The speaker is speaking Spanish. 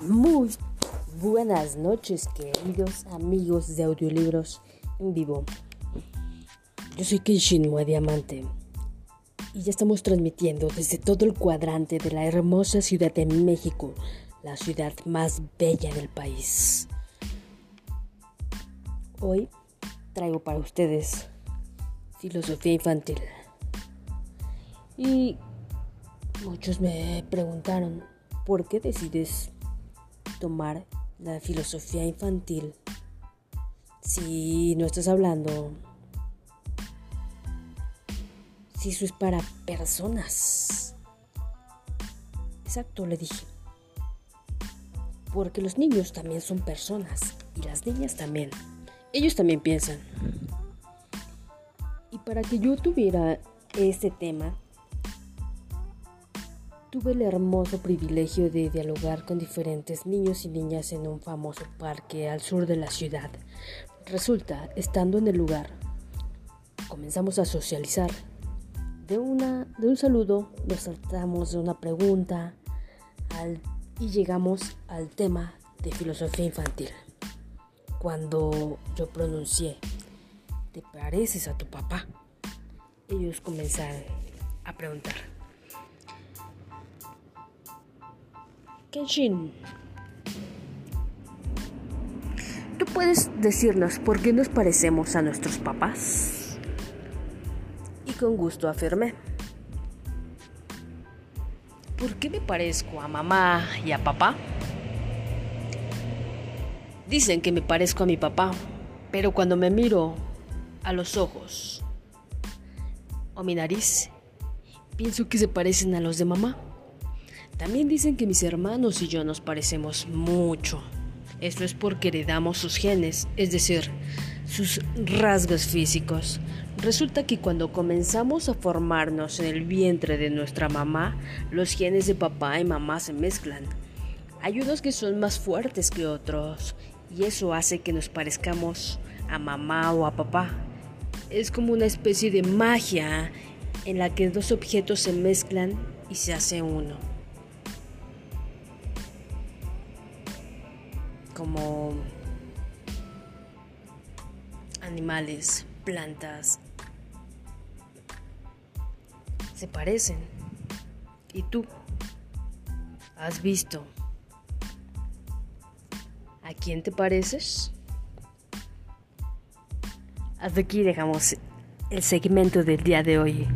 Muy buenas noches, queridos amigos de audiolibros en vivo. Yo soy Kenshin Diamante y ya estamos transmitiendo desde todo el cuadrante de la hermosa ciudad de México, la ciudad más bella del país. Hoy traigo para ustedes filosofía infantil. Y muchos me preguntaron, ¿por qué decides tomar la filosofía infantil si no estás hablando? Si eso es para personas. Exacto, le dije. Porque los niños también son personas y las niñas también. Ellos también piensan. Y para que yo tuviera este tema, Tuve el hermoso privilegio de dialogar con diferentes niños y niñas en un famoso parque al sur de la ciudad. Resulta, estando en el lugar, comenzamos a socializar. De, una, de un saludo nos saltamos de una pregunta y llegamos al tema de filosofía infantil. Cuando yo pronuncié, ¿te pareces a tu papá? Ellos comenzaron a preguntar. Kenshin, ¿tú puedes decirnos por qué nos parecemos a nuestros papás? Y con gusto afirmé. ¿Por qué me parezco a mamá y a papá? Dicen que me parezco a mi papá, pero cuando me miro a los ojos o mi nariz, pienso que se parecen a los de mamá. También dicen que mis hermanos y yo nos parecemos mucho. Esto es porque heredamos sus genes, es decir, sus rasgos físicos. Resulta que cuando comenzamos a formarnos en el vientre de nuestra mamá, los genes de papá y mamá se mezclan. Hay unos que son más fuertes que otros y eso hace que nos parezcamos a mamá o a papá. Es como una especie de magia en la que dos objetos se mezclan y se hace uno. Como animales, plantas, se parecen. ¿Y tú? ¿Has visto a quién te pareces? Hasta aquí dejamos el segmento del día de hoy.